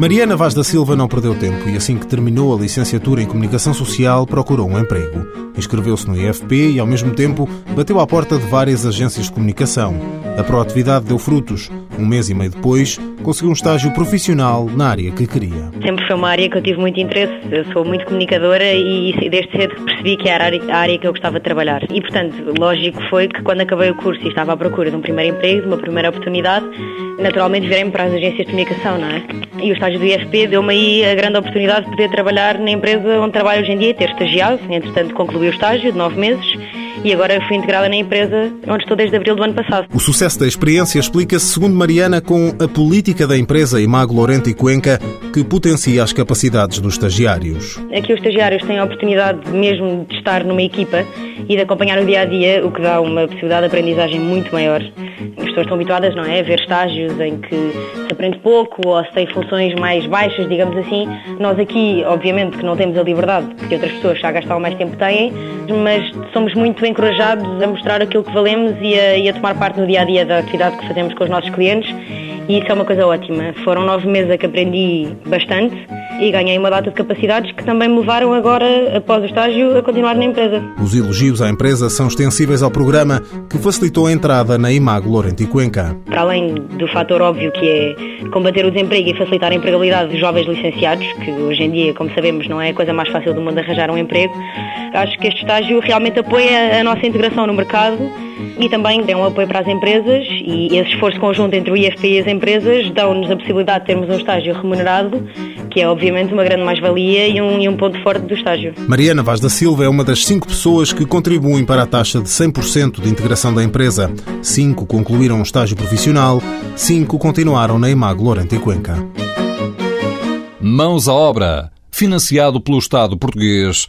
Mariana Vaz da Silva não perdeu tempo e, assim que terminou a licenciatura em Comunicação Social, procurou um emprego. Inscreveu-se no IFP e, ao mesmo tempo, bateu à porta de várias agências de comunicação. A proatividade deu frutos. Um mês e meio depois, conseguiu um estágio profissional na área que queria. Sempre foi uma área que eu tive muito interesse. Eu sou muito comunicadora e desde cedo percebi que era a área que eu gostava de trabalhar. E, portanto, lógico foi que quando acabei o curso e estava à procura de um primeiro emprego, de uma primeira oportunidade, naturalmente virei-me para as agências de comunicação, não é? E o estágio do IFP deu-me aí a grande oportunidade de poder trabalhar na empresa onde trabalho hoje em dia, ter estagiado. Entretanto, concluí o estágio de nove meses e agora fui integrada na empresa onde estou desde abril do ano passado. O sucesso da experiência explica-se, segundo Mariana, com a política da empresa Imago Lorente e Cuenca, que potencia as capacidades dos estagiários. Aqui os estagiários têm a oportunidade mesmo de estar numa equipa e de acompanhar o dia a dia, o que dá uma possibilidade de aprendizagem muito maior. As pessoas estão habituadas, não é, a ver estágios em que se aprende pouco ou se tem funções mais baixas, digamos assim. Nós aqui, obviamente, que não temos a liberdade que outras pessoas já gastaram mais tempo têm, mas somos muito encorajados a mostrar aquilo que valemos e a, e a tomar parte no dia a dia da atividade que fazemos com os nossos clientes e isso é uma coisa ótima. Foram nove meses que aprendi bastante e ganhei uma data de capacidades que também me levaram agora, após o estágio, a continuar na empresa. Os elogios à empresa são extensíveis ao programa que facilitou a entrada na Imago Lorente e Cuenca. Para além do fator óbvio que é combater o desemprego e facilitar a empregabilidade dos jovens licenciados, que hoje em dia, como sabemos, não é a coisa mais fácil do mundo arranjar um emprego, acho que este estágio realmente apoia a nossa integração no mercado e também é um apoio para as empresas e esse esforço conjunto entre o IFP e as empresas dão-nos a possibilidade de termos um estágio remunerado, que é obviamente uma grande mais-valia e um, e um ponto forte do estágio. Mariana Vaz da Silva é uma das cinco pessoas que contribuem para a taxa de 100% de integração da empresa. Cinco concluíram um estágio profissional, cinco continuaram na Imago Lorente e Cuenca. Mãos à obra, financiado pelo Estado português